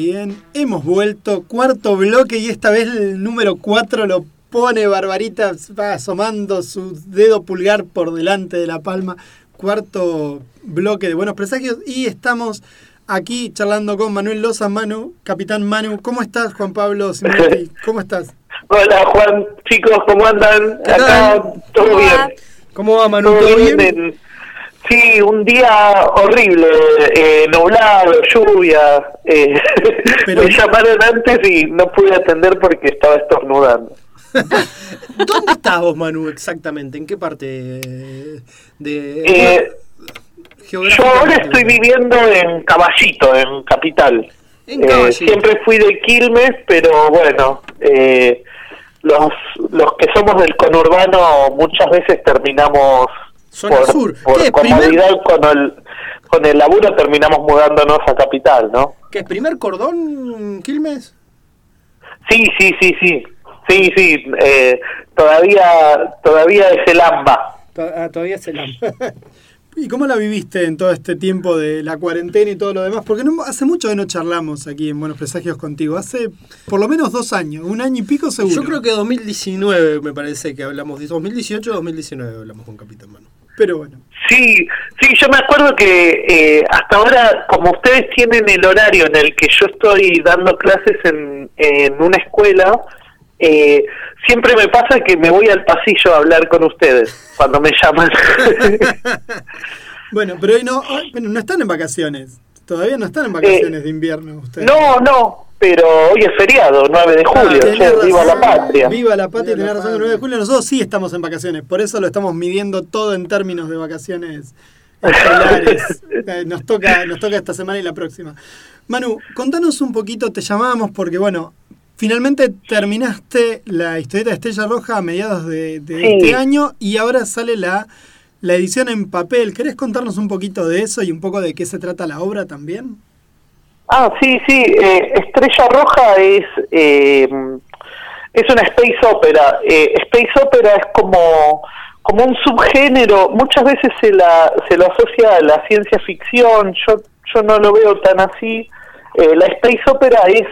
bien. Hemos vuelto, cuarto bloque y esta vez el número 4 lo pone Barbarita, va asomando su dedo pulgar por delante de la palma. Cuarto bloque de Buenos Presagios y estamos aquí charlando con Manuel Loza, Manu, Capitán Manu. ¿Cómo estás, Juan Pablo ¿Cómo estás? Hola, Juan. Chicos, ¿cómo andan? Acá todo bien. ¿Cómo va, Manu? ¿Todo, bien? Sí, un día horrible, eh, nublado, lluvia. Eh, Pero... Me llamaron antes y no pude atender porque estaba estornudando. ¿Dónde estás vos, Manu, exactamente? ¿En qué parte de...? Eh, yo ahora estoy viviendo en Caballito, en Capital. Eh, siempre fui de Quilmes, pero bueno, eh, los, los que somos del conurbano muchas veces terminamos por, sur. por comodidad con el con el laburo terminamos mudándonos a capital, ¿no? ¿Qué primer cordón Quilmes? Sí, sí, sí, sí. Sí, sí, eh, todavía todavía es el AMBA. Ah, todavía es el AMBA. ¿Y cómo la viviste en todo este tiempo de la cuarentena y todo lo demás? Porque no, hace mucho que no charlamos aquí en Buenos Presagios contigo. Hace por lo menos dos años, un año y pico seguro. Yo creo que 2019 me parece que hablamos. 2018 2019 hablamos con Capitán Mano. Pero bueno. Sí, sí, yo me acuerdo que eh, hasta ahora, como ustedes tienen el horario en el que yo estoy dando clases en, en una escuela, eh, siempre me pasa que me voy al pasillo a hablar con ustedes cuando me llaman. bueno, pero hoy no, no están en vacaciones. Todavía no están en vacaciones eh, de invierno ustedes. No, no, pero hoy es feriado, 9 de ah, julio. viva la patria. Viva la patria, tenés razón, el 9 de julio. Nosotros sí estamos en vacaciones, por eso lo estamos midiendo todo en términos de vacaciones escolares. Eh, nos toca, nos toca esta semana y la próxima. Manu, contanos un poquito, te llamábamos porque, bueno, Finalmente terminaste la historieta de Estrella Roja a mediados de, este año y ahora sale la, la edición en papel. ¿Querés contarnos un poquito de eso y un poco de qué se trata la obra también? Ah, sí, sí. Eh, Estrella Roja es, eh, es una space opera. Eh, space opera es como, como un subgénero. Muchas veces se, la, se lo asocia a la ciencia ficción. Yo, yo no lo veo tan así. la space opera es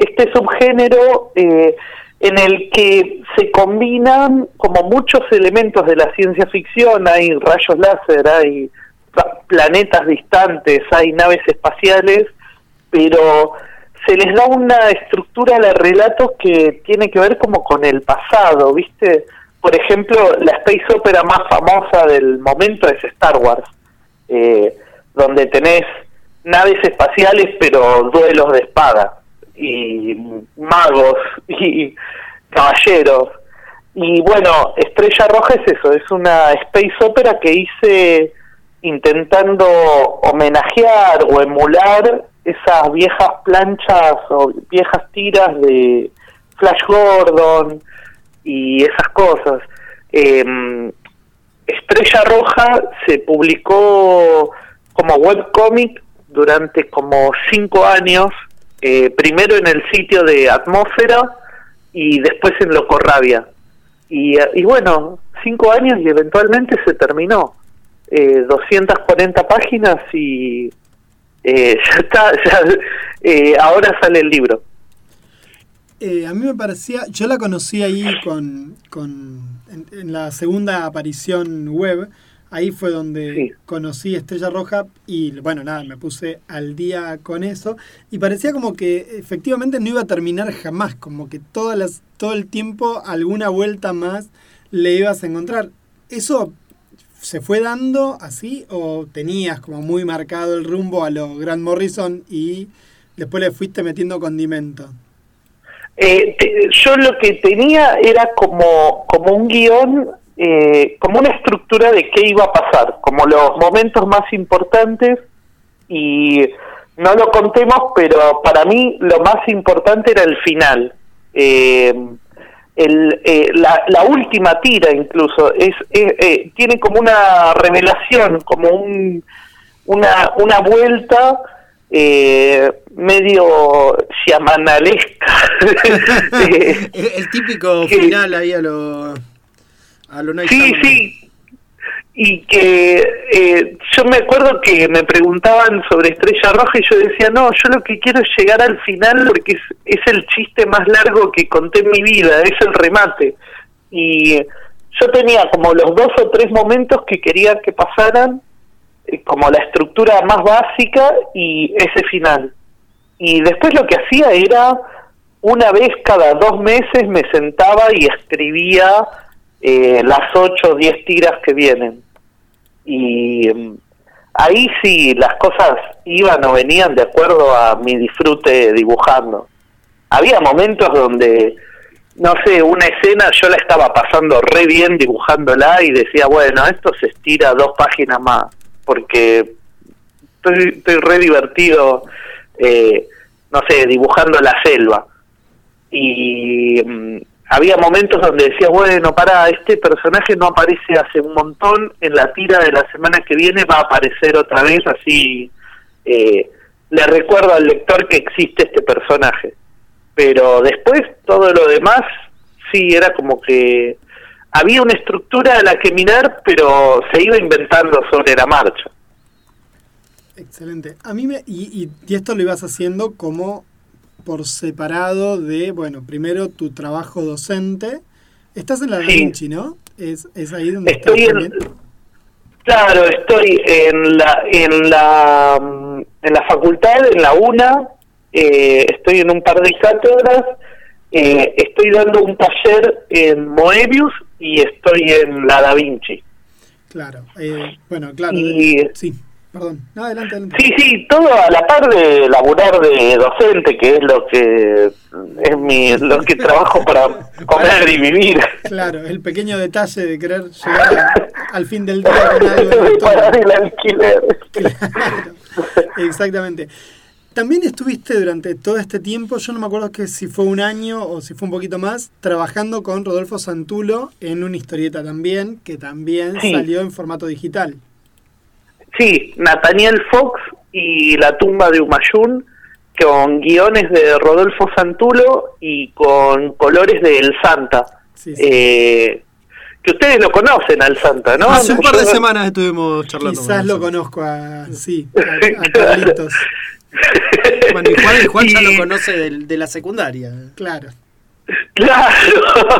este subgénero eh, en el que se combinan como muchos elementos de la ciencia ficción, hay rayos láser, hay planetas distantes, hay naves espaciales, pero se les da una estructura a los relatos que tiene que ver como con el pasado, ¿viste? Por ejemplo, la space opera más famosa del momento es Star Wars, eh, donde tenés naves espaciales pero duelos de espada y magos y caballeros. Y bueno, Estrella Roja es eso, es una space opera que hice intentando homenajear o emular esas viejas planchas o viejas tiras de Flash Gordon y esas cosas. Em, Estrella Roja se publicó como webcomic durante como cinco años eh, primero en el sitio de Atmósfera y después en Locorrabia. Y, eh, y bueno, cinco años y eventualmente se terminó. Eh, 240 páginas y eh, ya está, ya, ahora sale el libro. a mí me parecía, yo la conocí ahí con, con en la segunda aparición web, Ahí fue donde conocí Estrella Roja y bueno, nada, me puse al día con eso y parecía como que efectivamente no iba a terminar jamás, como que todas las, todo el tiempo alguna vuelta más le ibas a encontrar. ¿Eso se fue dando así o tenías como muy marcado el rumbo a lo Grant Morrison y después le fuiste metiendo condimento? Eh, yo lo que tenía era como, como un guion eh, como una estructura de qué iba a pasar, como los momentos más importantes y no lo contemos, pero para mí lo más importante era el final. Eh, el, eh, la, última tira incluso es, tiene como una revelación, como un, una, una vuelta medio llamanalesca. el, típico final ahí a lo sí, sí. Y que eh, yo me acuerdo que me preguntaban sobre Estrella Roja y yo decía, no, yo lo que quiero es llegar al final porque es, el chiste más largo que conté en mi vida, es el remate. Y yo tenía como los dos o tres momentos que quería que pasaran, eh, como la estructura más básica y ese final. Y después lo que hacía era, una vez cada dos meses me sentaba y escribía eh, las ocho o diez tiras que vienen. Y mm, ahí sí las cosas iban o venían de acuerdo a mi disfrute dibujando. Había momentos donde, no sé, una escena yo la estaba pasando re bien dibujándola y decía, bueno, esto se estira dos páginas más, porque estoy, estoy re divertido, eh, no sé, dibujando la selva. Y mm, había momentos donde decía, bueno, para, este personaje no aparece hace un montón, en la tira de la semana que viene va a aparecer otra vez, así eh, le recuerdo al lector que existe este personaje. Pero después todo lo demás, sí, era como que había una estructura a la que mirar, pero se iba inventando sobre la marcha. Excelente. A mí me, y, y esto lo ibas haciendo como por separado de, bueno, primero tu trabajo docente. Estás en la Vinci, ¿no? Es, es ahí donde estoy estás Claro, estoy en la en la mm, en la facultad, en la UNA, eh, estoy en un par de cátedras, eh, estoy dando un taller en Moebius y estoy en la Da Vinci. Claro, eh, bueno, claro, sí. Perdón, adelante, adelante. Sí, sí, todo a la par de laburar de docente, que es lo que es mi lo que trabajo para comer y vivir. Claro, el pequeño detalle de querer llegar al fin del día con algo de parar el alquiler. exactamente. También estuviste durante todo este tiempo, yo no me acuerdo que si fue un año o si fue un poquito más, trabajando con Rodolfo Santulo en una historieta también, que también salió en formato digital. Sí, Nathaniel Fox y La tumba de Humayun, con guiones de Rodolfo Santulo y con colores de El Santa. Eh, que ustedes lo conocen al Santa, ¿no? Hace un par de semanas estuvimos charlando. Quizás lo conozco a, sí, a, Carlitos. bueno, y Juan, Juan ya lo conoce de, de la secundaria. Claro. Claro.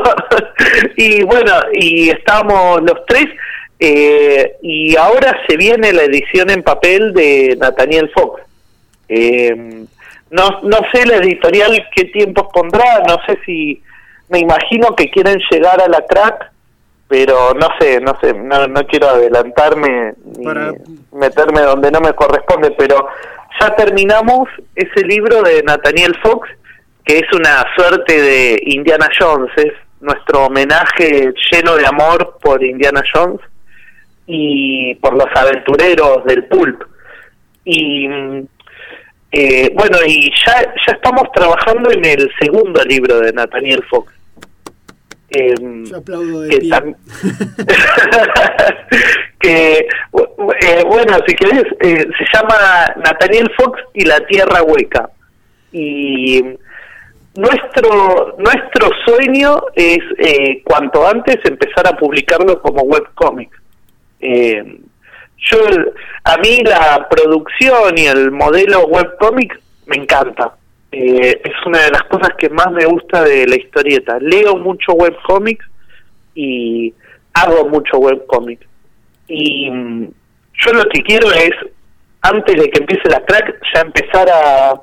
y bueno, y estamos los tres eh, y ahora se viene la edición en papel de Nathaniel Fox. Eh, no, no sé la editorial qué tiempos pondrá, no sé si, me imagino que quieren llegar a la crack, pero no sé, no sé, no, no quiero adelantarme ni meterme donde no me corresponde, pero ya terminamos ese libro de Nathaniel Fox, que es una suerte de Indiana Jones, es nuestro homenaje lleno de amor por Indiana Jones y por los aventureros del pulp. Y eh, bueno, y ya, ya estamos trabajando en el segundo libro de Nathaniel Fox. Eh, Yo aplaudo de que, pie. que eh, bueno, si querés, eh, se llama Nathaniel Fox y la Tierra Hueca. Y nuestro nuestro sueño es eh, cuanto antes empezar a publicarlo como webcomic. Eh, yo, a mí la producción y el modelo webcomic me encanta. Eh, es una de las cosas que más me gusta de la historieta. Leo mucho webcomics y hago mucho webcomic. Y mm, yo lo que quiero es, antes de que empiece la crack, ya empezar a,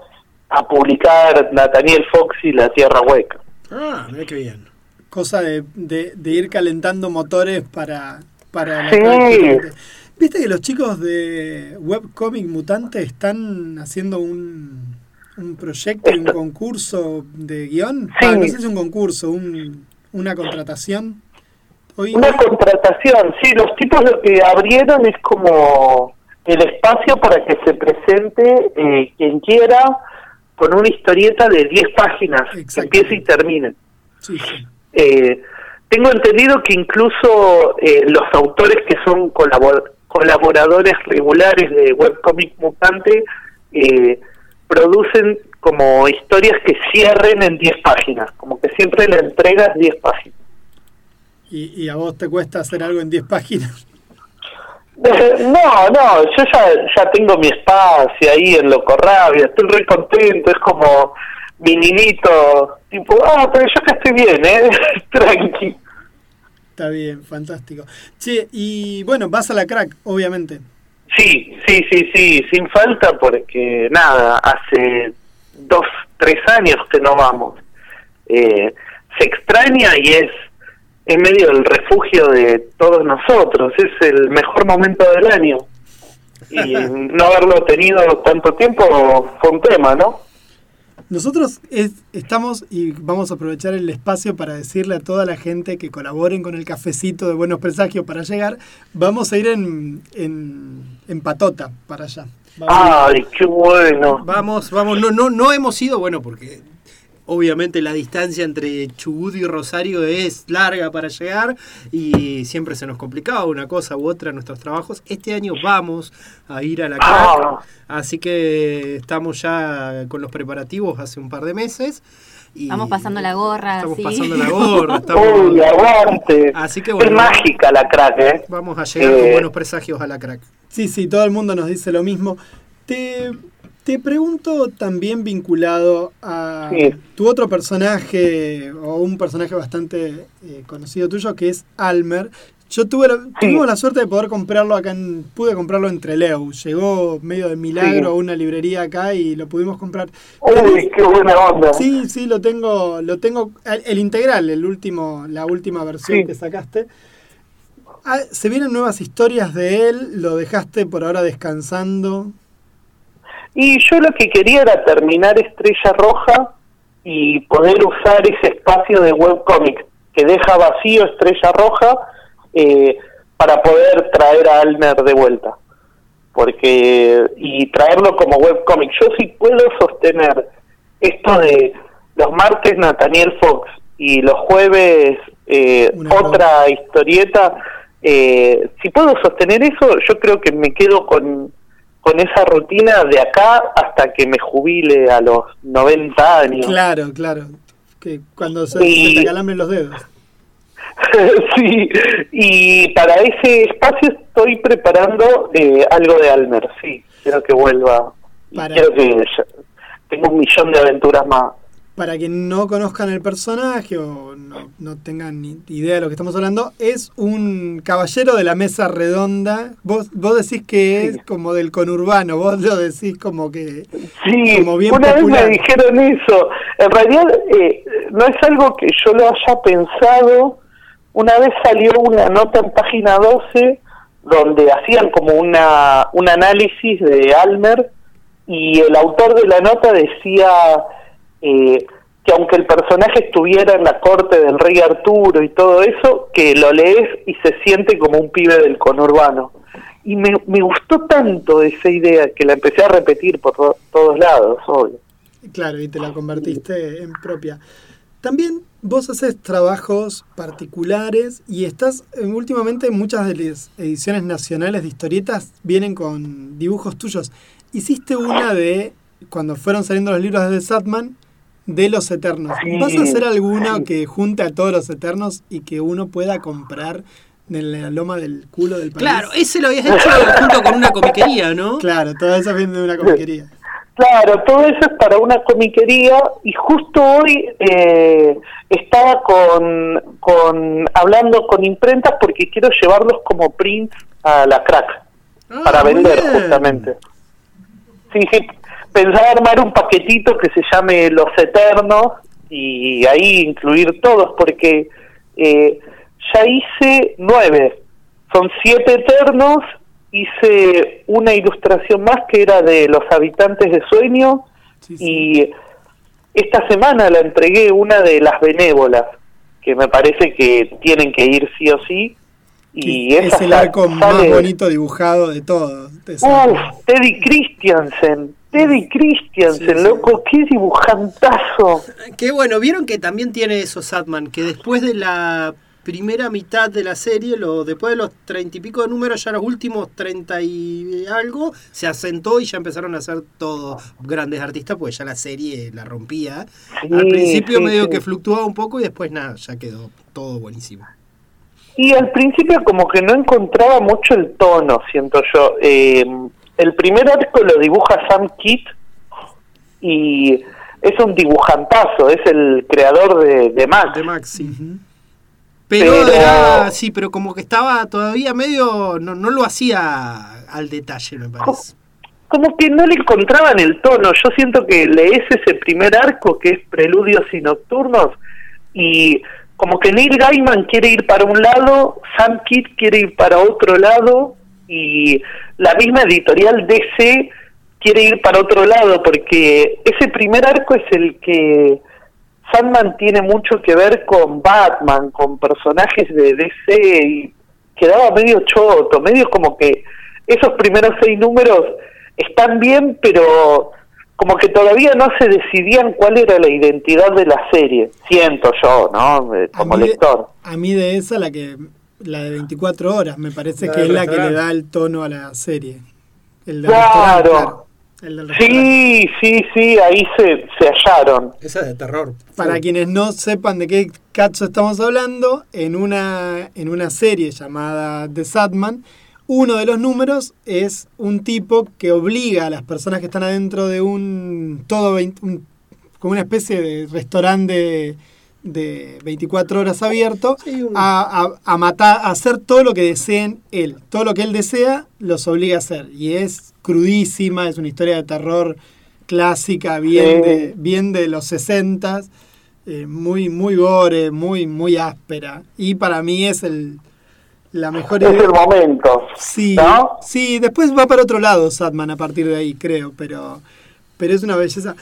a publicar Nathaniel Fox y La Tierra Hueca. Ah, mira qué bien. Cosa de, de, de ir calentando motores para para sí. Viste que los chicos de Webcomic Mutante están haciendo un, un proyecto un concurso de guion. Sí. Ah, no sé si es un concurso, un, una contratación. Hoy, una contratación, sí, los tipos lo que abrieron es como el espacio para que se presente eh, quien quiera con una historieta de 10 páginas, que empiece y termine. Sí, sí. Eh, tengo entendido que incluso eh, los autores que son colabor colaboradores regulares de Webcomic Mutante eh, producen como historias que cierren en 10 páginas, como que siempre le entregas 10 páginas. ¿Y, ¿Y, a vos te cuesta hacer algo en 10 páginas? No, no, yo ya, ya tengo mi espacio ahí en Locorrabia, estoy re contento, es como mi niñito, tipo, ah, pero yo que estoy bien, ¿eh? Tranqui. Está bien, fantástico. Che, y bueno, vas a la crack, obviamente. Sí, sí, sí, sí, sin falta porque nada, hace dos, tres años que no vamos. Eh, se extraña y es en medio del refugio de todos nosotros, es el mejor momento del año. Y no haberlo tenido tanto tiempo fue un tema, ¿no? Nosotros estamos y vamos a aprovechar el espacio para decirle a toda la gente que colaboren con el cafecito de Buenos Presagios para llegar. Vamos a ir en, en, patota para allá. ¡Ay, qué bueno! Vamos, vamos, no, no, no hemos ido, bueno, porque obviamente la distancia entre Chubut y Rosario es larga para llegar y siempre se nos complicaba una cosa u otra en nuestros trabajos. Este año vamos a ir a la crack, ah. así que estamos ya con los preparativos hace un par de meses. Y Vamos pasando la gorra. Estamos pasando la gorra. Estamos... Uy, Así que bueno, es mágica la crack, ¿eh? Vamos a llegar con eh. buenos presagios a la crack. Sí, sí, todo el mundo nos dice lo mismo. Te te pregunto también vinculado a tu otro personaje, o un personaje bastante eh, conocido tuyo, que es Almer. Yo tuve la, tuvimos la suerte de poder comprarlo acá, en, pude comprarlo en Treleu. Llegó medio de milagro a una librería acá y lo pudimos comprar. Uy, qué buena onda. Sí, sí, lo tengo, lo tengo, el, integral, el último, la última versión que sacaste. Ah, se vienen nuevas historias de él, lo dejaste por ahora descansando. Y yo lo que quería era terminar Estrella Roja y poder usar ese espacio de webcomic que deja vacío Estrella Roja eh, para poder traer a Alner de vuelta. Porque, y traerlo como webcomic. Yo sí puedo sostener esto de los martes Nathaniel Fox y los jueves eh, otra historieta. Eh, si puedo sostener eso, yo creo que me quedo con con esa rutina de acá hasta que me jubile a los 90 años. Claro, claro. Que cuando se, te calambren los dedos. sí, y para ese espacio estoy preparando eh, algo de Almer, sí. Quiero que vuelva. Quiero que tengo un millón de aventuras más para quien no conozcan el personaje o no, tengan ni idea de lo que estamos hablando, es un caballero de la mesa redonda. Vos, vos decís que es como del conurbano, vos lo decís como que... Sí, una vez me dijeron eso. En realidad eh, no es algo que yo lo haya pensado. Una vez salió una nota en página 12 donde hacían como una, un análisis de Almer y el autor de la nota decía eh, que aunque el personaje estuviera en la corte del rey Arturo y todo eso, que lo lees y se siente como un pibe del conurbano. Y me, me gustó tanto esa idea que la empecé a repetir por todos lados, obvio. Claro, y te la convertiste en propia. También vos haces trabajos particulares y estás últimamente muchas de las ediciones nacionales de historietas vienen con dibujos tuyos. Hiciste una de cuando fueron saliendo los libros de Satman de los Eternos. ¿Vas a hacer alguna que junte a todos los Eternos y que uno pueda comprar en la loma del culo del país? Claro, ese lo habías hecho junto con una comiquería, ¿no? Claro, todo eso viene de una comiquería. Claro, todo eso es para una comiquería y justo hoy eh, estaba con, con hablando con imprentas porque quiero llevarlos como prints a la crack ah, para vender justamente. Sí, sí, pensaba armar un paquetito que se llame Los Eternos y ahí incluir todos, porque eh, ya hice nueve, son siete Eternos, hice una ilustración más que era de los habitantes de sueño y esta semana la entregué una de las benévolas, que me parece que tienen que ir sí o sí. Y es el arco más bonito dibujado de todo. Uf, Teddy Christiansen, Teddy Christiansen, loco, qué dibujantazo. Qué bueno, vieron que también tiene eso Satman, que después de la primera mitad de la serie, lo, después de los treinta y pico de números, ya los últimos treinta y algo, se asentó y ya empezaron a ser todos grandes artistas, pues ya la serie la rompía. Al principio medio que fluctuaba un poco y después nada, ya quedó todo buenísimo. Y al principio como que no encontraba mucho el tono, siento yo. Eh, el primer arco lo dibuja Sam Kitt y es un dibujantazo, es el creador de, de Max. De Max, sí. Pero, sí, pero como que estaba todavía medio, no, no lo hacía al detalle, me parece. Como que no le encontraban el tono. Yo siento que lees ese primer arco que es Preludios y Nocturnos y como que Neil Gaiman quiere ir para un lado, Sam Kidd quiere ir para otro lado y la misma editorial DC quiere ir para otro lado porque ese primer arco es el que Sandman tiene mucho que ver con Batman, con personajes de DC y quedaba medio choto, medio como que esos primeros seis números están bien, pero como que todavía no se decidían cuál era la identidad de la serie, siento yo, ¿no? Como lector. a mí de esa la que la de 24 horas me parece que es la que le da el tono a la serie. El claro. sí, sí, sí, ahí se, se hallaron. Esa es de terror. Para quienes no sepan de qué cacho estamos hablando, en una, en una serie llamada The Sadman, uno de los números es un tipo que obliga a las personas que están adentro de un todo como una especie de restaurante de, 24 horas abierto a, matar, a hacer todo lo que deseen él. Todo lo que él desea los obliga a hacer. Y es crudísima, es una historia de terror clásica, bien, de, bien de los 60 eh, muy, muy gore, muy, muy áspera. Y para mí es el, la mejor es el momento. Sí, sí, después va para otro lado Satman a partir de ahí, creo, pero, pero es una belleza.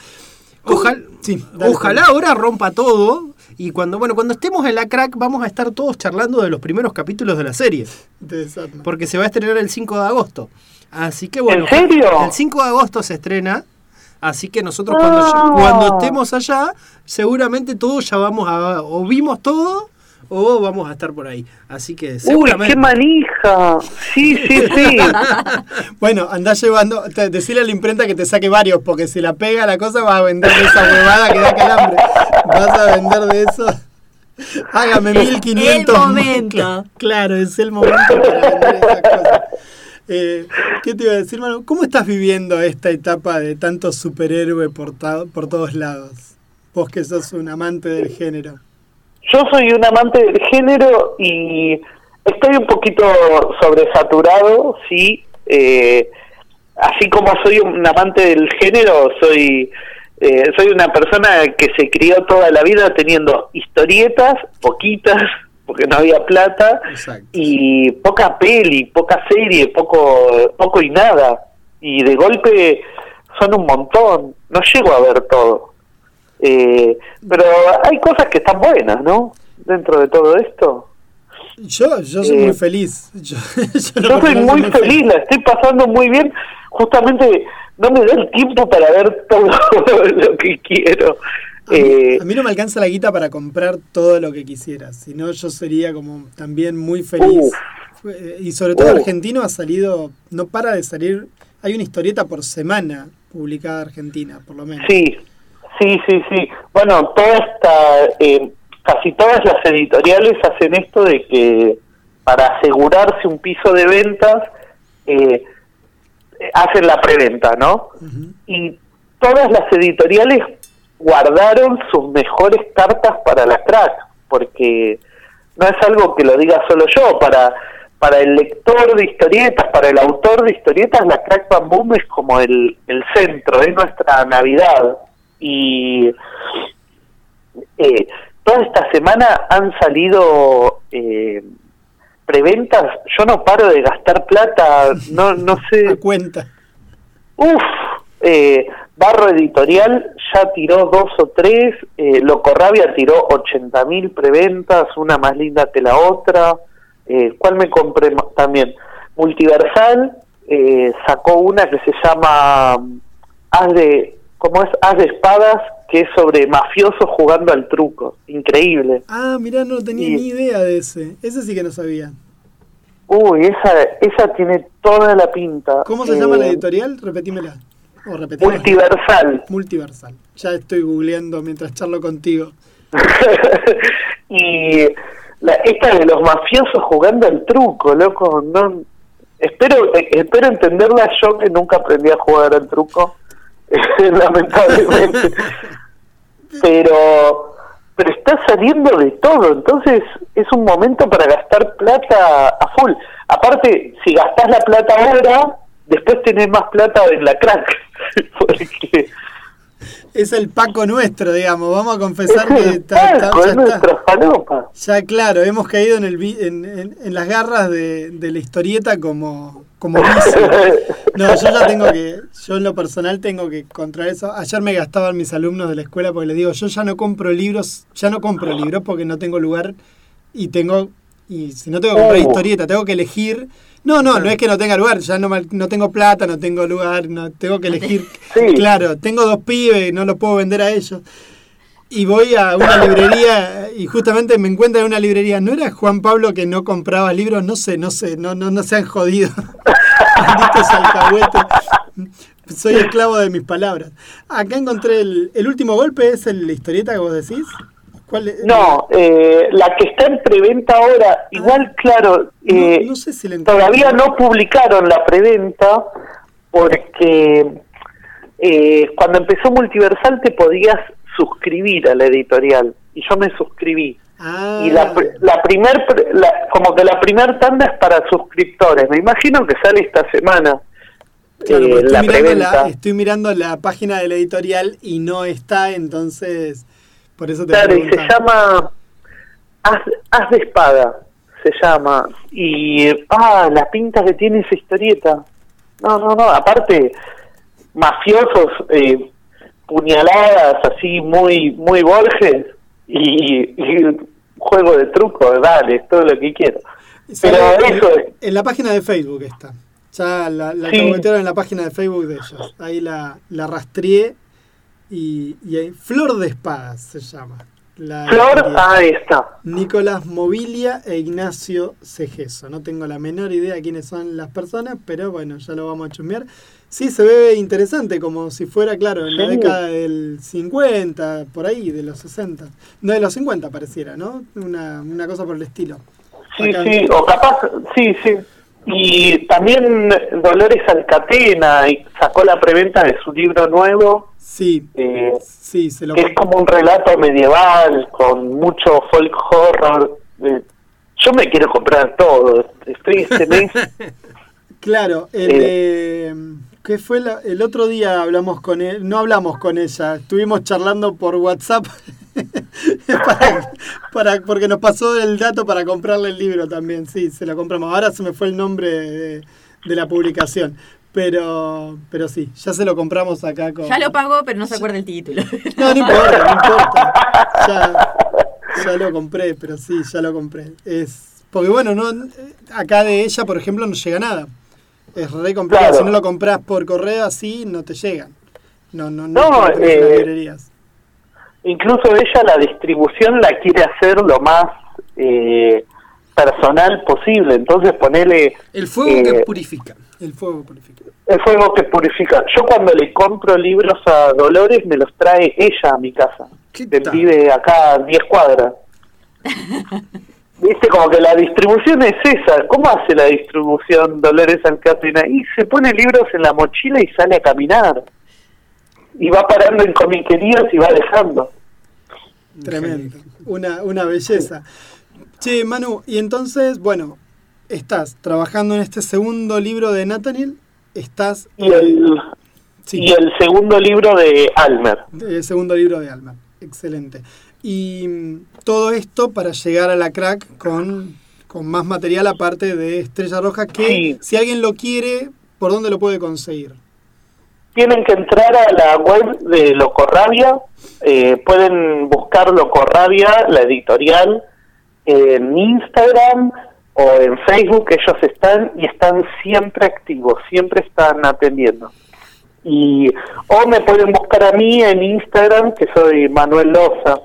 Ojalá, sí, ojalá ahora rompa todo y cuando bueno cuando estemos en la crack vamos a estar todos charlando de los primeros capítulos de la serie. De porque se va a estrenar el 5 de agosto. Así que bueno, ¿En serio? el 5 de agosto se estrena. Así que nosotros cuando, cuando estemos allá, seguramente todos ya vamos a... o vimos todo o vamos a estar por ahí. Así que seguramente. ¡Uy, qué manija! Sí, sí, sí. bueno, andás llevando, decirle a la imprenta que te saque varios, porque si la pega la cosa vas a vender de esa huevada que da calambre. Vas a vender de eso. Hágame 1500. El momento. Claro, es el momento para vender esas cosas. Eh, ¿Qué te iba a decir, mano? ¿Cómo estás viviendo esta etapa de tanto superhéroe por, por todos lados? Vos que sos un amante del género. Yo soy un amante del género y estoy un poquito sobresaturado, sí. Eh, así como soy un amante del género, soy eh, soy una persona que se crió toda la vida teniendo historietas, poquitas, porque no había plata, y poca peli, poca serie, poco, poco y nada. Y de golpe son un montón, no llego a ver todo. Eh, pero hay cosas que están buenas, ¿no? Dentro de todo esto. Yo, yo soy muy eh, feliz. Yo, soy muy, feliz, la estoy pasando muy bien. Justamente no me da el tiempo para ver todo lo que quiero. A mí, eh, a mí, no me alcanza la guita para comprar todo lo que quisiera, sino yo sería como también muy feliz. y sobre todo argentino ha salido, no para de salir, hay una historieta por semana publicada Argentina, por lo menos. Sí, Sí, sí, sí. Bueno, toda esta, eh, casi todas las editoriales hacen esto de que para asegurarse un piso de ventas eh, hacen la preventa, ¿no? Y todas las editoriales guardaron sus mejores cartas para la crack, porque no es algo que lo diga solo yo, para para el lector de historietas, para el autor de historietas, la Crack Bam es como el, el centro, es nuestra Navidad y eh, toda esta semana han salido eh, preventas. Yo no paro de gastar plata, no, no sé. A cuenta. Uf, eh, Barro Editorial ya tiró dos o tres, eh, Locorrabia tiró 80 mil preventas, una más linda que la otra. Eh, ¿Cuál me compré también? Multiversal eh, sacó una que se llama Haz de como es As de Espadas, que es sobre mafiosos jugando al truco. Increíble. Ah, mirá, no tenía ni idea de ese. Ese sí que no sabía. Uy, esa, esa tiene toda la pinta. ¿Cómo se llama la eh, editorial? Repetímela. O Multiversal. Multiversal. Ya estoy googleando mientras charlo contigo. y la, esta de los mafiosos jugando al truco, loco, no espero espero entenderla yo que nunca aprendí a jugar al truco, lamentablemente. pero pero está saliendo de todo, entonces es un momento para gastar plata a full. Aparte, si gastás la plata ahora, después tenés más plata en la crack, porque es el Paco nuestro, digamos. Vamos a confesar que está, ya, ya, claro, hemos caído en, el, en, en, las garras de, de, la historieta como, como No, yo ya tengo que, yo en lo personal tengo que contra eso. Ayer me gastaban mis alumnos de la escuela porque les digo, yo ya no compro libros, ya no compro libros porque no tengo lugar y tengo, y si no tengo que comprar oh. historieta, tengo que elegir no, no, no es que no tenga lugar, ya no, no tengo plata, no tengo lugar, no tengo que elegir. Claro, tengo dos pibes, no los puedo vender a ellos. Y voy a una librería y justamente me encuentro en una librería. ¿No era Juan Pablo que no compraba libros? No sé, no sé, no, no, no se han jodido. Soy esclavo de mis palabras. Acá encontré el, el último golpe, es el, la historieta que vos decís. No, eh, la que está en preventa ahora, igual, claro, eh, todavía no publicaron la preventa porque eh, cuando empezó Multiversal te podías suscribir a la editorial y yo me suscribí. Ah. Y la, la primer, como que la primer tanda es para suscriptores. Me imagino que sale esta semana. la preventa. estoy mirando la página de la editorial y no está, entonces claro, y se llama Haz, de Espada, se llama. Y, ah, las pintas que tiene esa historieta. No, no, no, aparte, mafiosos, eh, puñaladas así muy, muy Borges y, juego de truco, dale, todo lo que quiero. Pero eso En la página de Facebook está. Ya la, la en la página de Facebook de ellos. Ahí la, la rastreé y, y Flor de Espadas se llama. Flor, ahí está. Nicolás Mobilia e Ignacio Cegeso. No tengo la menor idea quiénes son las personas, pero bueno, ya lo vamos a chusmear. Sí, se ve interesante, como si fuera, claro, en la década del 50, por ahí, de los 60. No, de los 50 pareciera, ¿no? Una, una cosa por el estilo. Sí, sí, o capaz, sí, sí. Y también Dolores Alcatena sacó la preventa de su libro nuevo. Sí, eh, sí, se lo que es como un relato medieval con mucho folk horror. Eh, yo me quiero comprar todo. Estoy este mes. claro, el eh, ¿Qué fue el otro día hablamos con él? No hablamos con ella, estuvimos charlando por WhatsApp para, porque nos pasó el dato para comprarle el libro también, sí, se lo compramos. Ahora se me fue el nombre de, la publicación. Pero, pero sí, ya se lo compramos acá con... Ya lo pagó, pero no se acuerda el título. No, no importa, no importa. Ya, lo compré, pero sí, ya lo compré. Es Porque bueno, no acá de ella, por ejemplo, no llega nada. Es re complicado. Si no lo compras por correo así, no te llegan. No, no, no. no eh, librerías incluso ella la distribución la quiere hacer lo más eh, personal posible, entonces ponele... El fuego que eh, purifica. El fuego purifica. El fuego que purifica. Yo cuando le compro libros a Dolores me los trae ella a mi casa. vive acá a 10 cuadras. Viste, como que la distribución es esa. ¿Cómo hace la distribución Dolores Alcántara? Y se pone libros en la mochila y sale a caminar. Y va parando en comiquerías y va dejando. Tremendo. Una, una belleza. Che, Manu, y entonces, bueno, estás trabajando en este segundo libro de Nathaniel, estás... Y el, y el segundo libro de Almer. El segundo libro de Almer, excelente. Y mm, todo esto para llegar a la crack con, con más material aparte de Estrella Roja, que si alguien lo quiere, ¿por dónde lo puede conseguir? tienen que entrar a la web de Locorrabia, eh, pueden buscar Locorrabia, la editorial, en Instagram o en Facebook, ellos están y están siempre activos, siempre están atendiendo. Y, o me pueden buscar a mí en Instagram, que soy Manuel Loza.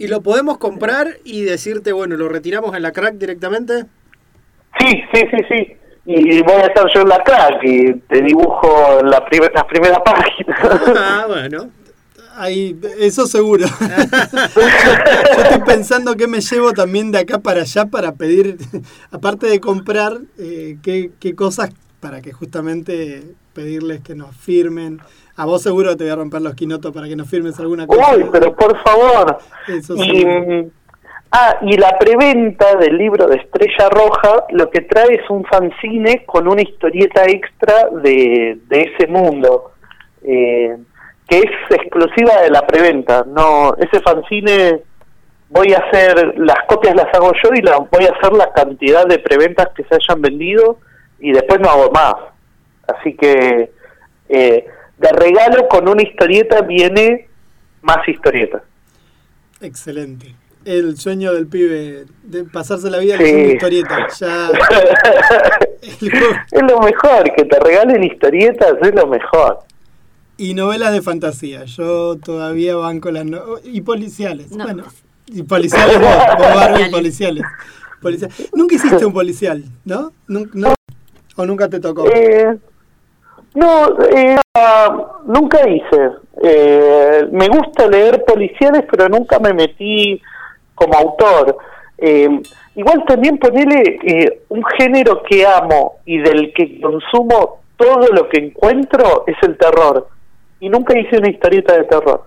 ¿Y lo podemos comprar y decirte, bueno, lo retiramos en la crack directamente? Sí, sí, sí, sí y voy a estar yo en la crack y te dibujo la, la primera página. Ah, bueno. Ahí, eso seguro. yo, estoy pensando qué me llevo también de acá para allá para pedir, aparte de comprar, eh, qué, qué cosas para que justamente pedirles que nos firmen. A vos seguro te voy a romper los quinotos para que nos firmes alguna cosa. Uy, pero por favor. y, ah, y la preventa del libro de Estrella Roja lo que trae es un fanzine con una historieta extra de, de ese mundo. Eh, que es exclusiva de la preventa. No, ese fanzine voy a hacer, las copias las hago yo y la, voy a hacer la cantidad de preventas que se hayan vendido y después no hago más. Así que eh, de regalo con una historieta viene más historieta. Excelente. El sueño del pibe de pasarse la vida con una historieta. Ya... es lo mejor, que te regalen historietas es lo mejor. Y novelas de fantasía. Yo todavía banco las y policiales. Bueno, y policiales vos, y policiales. Nunca hiciste un policial, ¿no? ¿O nunca te tocó? Eh, no, eh, nunca hice. Eh, me gusta leer policiales, pero nunca me metí como autor. igual también ponerle un género que amo y del que consumo todo lo que encuentro es el terror y nunca hice una historieta de terror.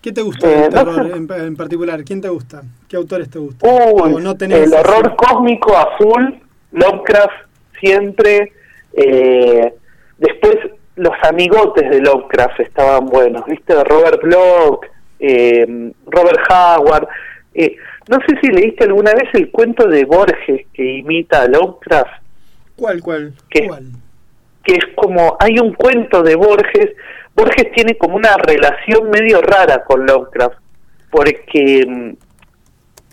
¿Qué te gusta eh, terror en, particular? ¿Quién te gusta? ¿Qué autores te gustan? el horror cósmico a full, Lovecraft siempre. Eh, después los amigotes de Lovecraft estaban buenos, ¿viste? Robert Bloch, eh, Robert Howard. no sé si leíste alguna vez el cuento de Borges que imita a Lovecraft. ¿Cuál, cuál? ¿Cuál? que es como, hay un cuento de Borges, Borges tiene como una relación medio rara con Lovecraft, porque mm,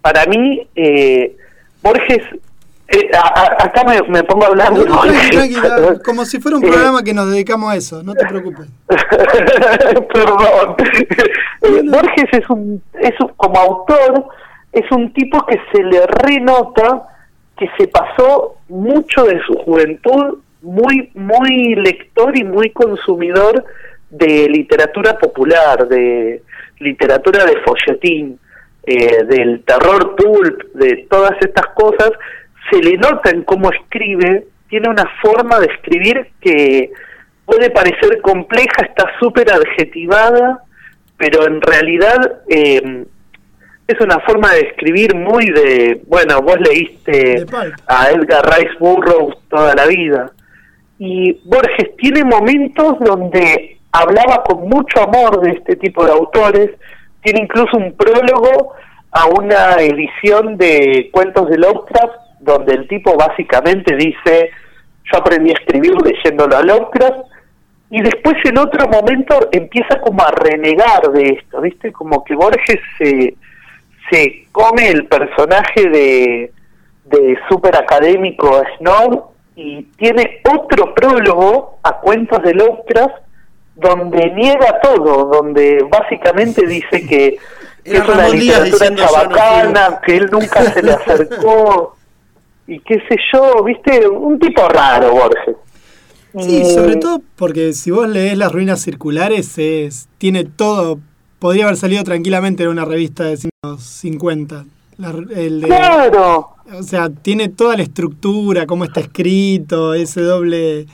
para mí eh, Borges eh, acá me, pongo a hablar como si fuera un programa que nos dedicamos a eso, no te preocupes. Perdón. Borges es un, es como autor, es un tipo que se le renota que se pasó mucho de su juventud muy, muy lector y muy consumidor de literatura popular, de literatura de folletín, eh, del terror pulp, de todas estas cosas, se le nota en cómo escribe, tiene una forma de escribir que puede parecer compleja, está súper adjetivada, pero en realidad eh, es una forma de escribir muy de, bueno, vos leíste a Edgar Rice Burroughs toda la vida, y Borges tiene momentos donde hablaba con mucho amor de este tipo de autores, tiene incluso un prólogo a una edición de cuentos de Lovecraft donde el tipo básicamente dice yo aprendí a escribir leyéndolo a Lovecraft y después en otro momento empieza como a renegar de esto, ¿viste? Como que Borges se, se come el personaje de, de super académico Snow y tiene otro prólogo a cuentos de Lovecraft donde niega todo, donde básicamente dice que, es una literatura chabacana, que él nunca se le acercó y qué sé yo, viste, un tipo raro Borges. Sí, sobre todo porque si vos lees las ruinas circulares, es, tiene todo, podría haber salido tranquilamente en una revista de 50. el de, claro. O sea, tiene toda la estructura, cómo está escrito, ese doble,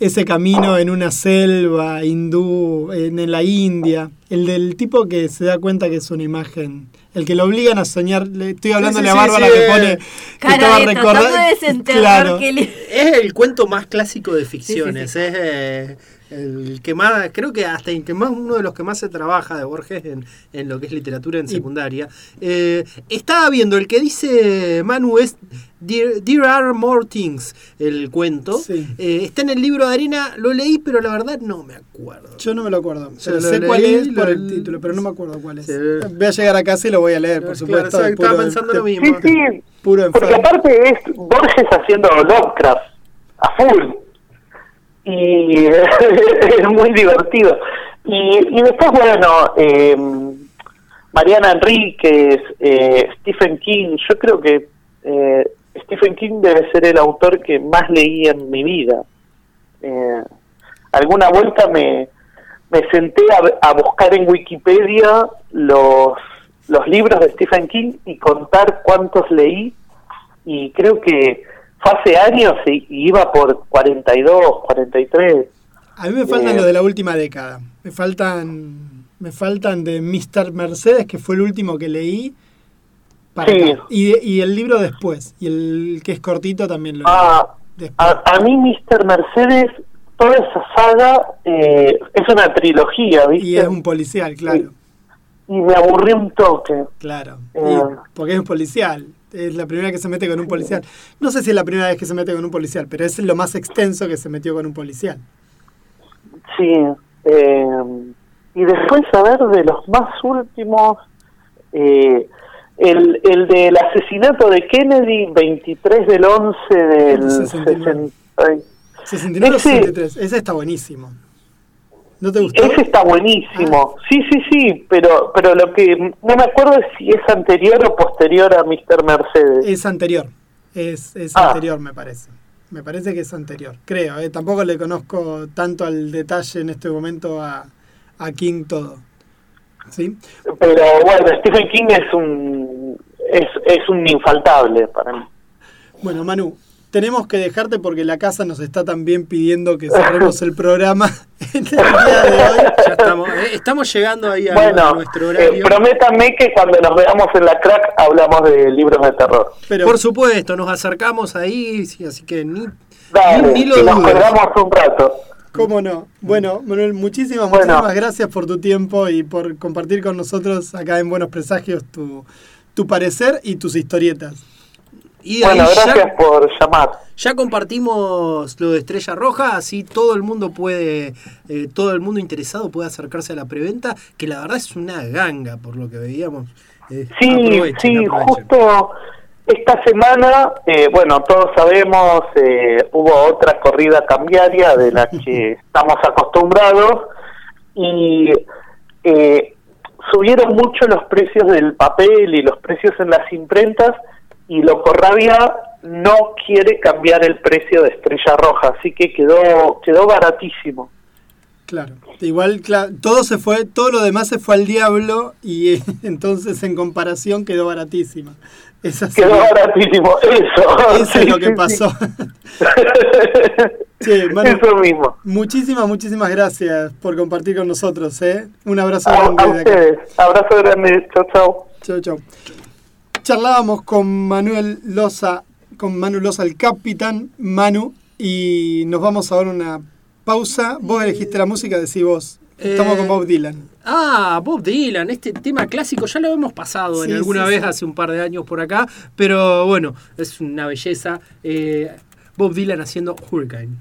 ese camino en una selva hindú, en, la India. El del tipo que se da cuenta que es una imagen. El que lo obligan a soñar, le estoy hablando de la Bárbara que pone que estaba recordando. Claro. Es el cuento más clásico de ficciones. es eh, el que más, creo que hasta el que más, uno de los que más se trabaja de Borges en, en lo que es literatura en secundaria. Eh, estaba viendo, el que dice Manu es There, Are More Things, el cuento. Eh, está en el libro de arena, lo leí, pero la verdad no me acuerdo. Yo no me lo acuerdo. sé cuál es por el título, pero no me acuerdo cuál es. Voy a llegar a casa y lo voy a leer, por supuesto. estaba pensando lo mismo. Sí, sí. Puro Porque aparte es Borges haciendo Lovecraft a full y es muy divertido. Y, y después, bueno, eh, Mariana Enríquez, eh, Stephen King, yo creo que eh, Stephen King debe ser el autor que más leí en mi vida. alguna vuelta me, me senté a, buscar en Wikipedia los, los libros de Stephen King y contar cuántos leí y creo que fue hace años y, iba por 42, 43. A mí me faltan eh, los de la última década. Me faltan me faltan de Mr. Mercedes, que fue el último que leí. sí. y, el libro después. Y el que es cortito también lo ah, leí. A, a, mí Mr. Mercedes, toda esa saga eh, es una trilogía, ¿viste? Y es un policial, claro. Y, me aburrí un toque. Claro. Eh, porque es un policial es la primera que se mete con un policial. No sé si es la primera vez que se mete con un policial, pero es lo más extenso que se metió con un policial. Sí. Eh, y después, a ver, de los más últimos, eh, el, el del asesinato de Kennedy, 23 del 11 del 69. 69 63, ese está buenísimo. ¿No te gustó? Ese está buenísimo. Ah. Sí, sí, sí, pero pero lo que no me acuerdo es si es anterior o posterior a Mr. Mercedes. Es anterior. Es, es ah. anterior, me parece. Me parece que es anterior. Creo, eh. tampoco le conozco tanto al detalle en este momento a, a King todo. ¿Sí? Pero bueno, Stephen King es un es, es un infaltable para mí. Bueno, Manu, tenemos que dejarte porque la casa nos está también pidiendo que cerremos el programa en el día de hoy. Ya estamos, eh, estamos llegando ahí a, nuestro eh, horario. prométame que cuando nos veamos en la crack hablamos de libros de terror. Pero, Por supuesto, nos acercamos ahí, así que ni, ni, lo nos quedamos un rato. ¿Cómo no? Bueno, Manuel, muchísimas, muchísimas gracias por tu tiempo y por compartir con nosotros acá en Buenos Presagios tu, tu parecer y tus historietas. Y bueno, gracias por llamar. Ya compartimos lo de Estrella Roja, así todo el mundo puede, eh, todo el mundo interesado puede acercarse a la preventa, que la verdad es una ganga por lo que veíamos. Eh, sí, sí, justo esta semana, eh, bueno, todos sabemos, hubo otra corrida cambiaria de la que estamos acostumbrados y subieron mucho los precios del papel y los precios en las imprentas y Locorrabia no quiere cambiar el precio de Estrella Roja, así que quedó quedó baratísimo. Claro, igual todo se fue, todo lo demás se fue al diablo y entonces en comparación quedó baratísima. quedó baratísimo, eso. Eso es lo que pasó. eso mismo. Muchísimas, muchísimas gracias por compartir con nosotros. ¿eh? Un abrazo grande. A ustedes. Abrazo grande. Chau, chau. Chau, chau charlábamos con Manuel Loza, con Manu Loza, el capitán Manu, y nos vamos ahora a una pausa. Vos elegiste la música, decís vos. Estamos con Bob Dylan. Ah, Bob Dylan, este tema clásico ya lo hemos pasado en alguna vez hace un par de años por acá, pero bueno, es una belleza. Eh, Bob Dylan haciendo Hurricane.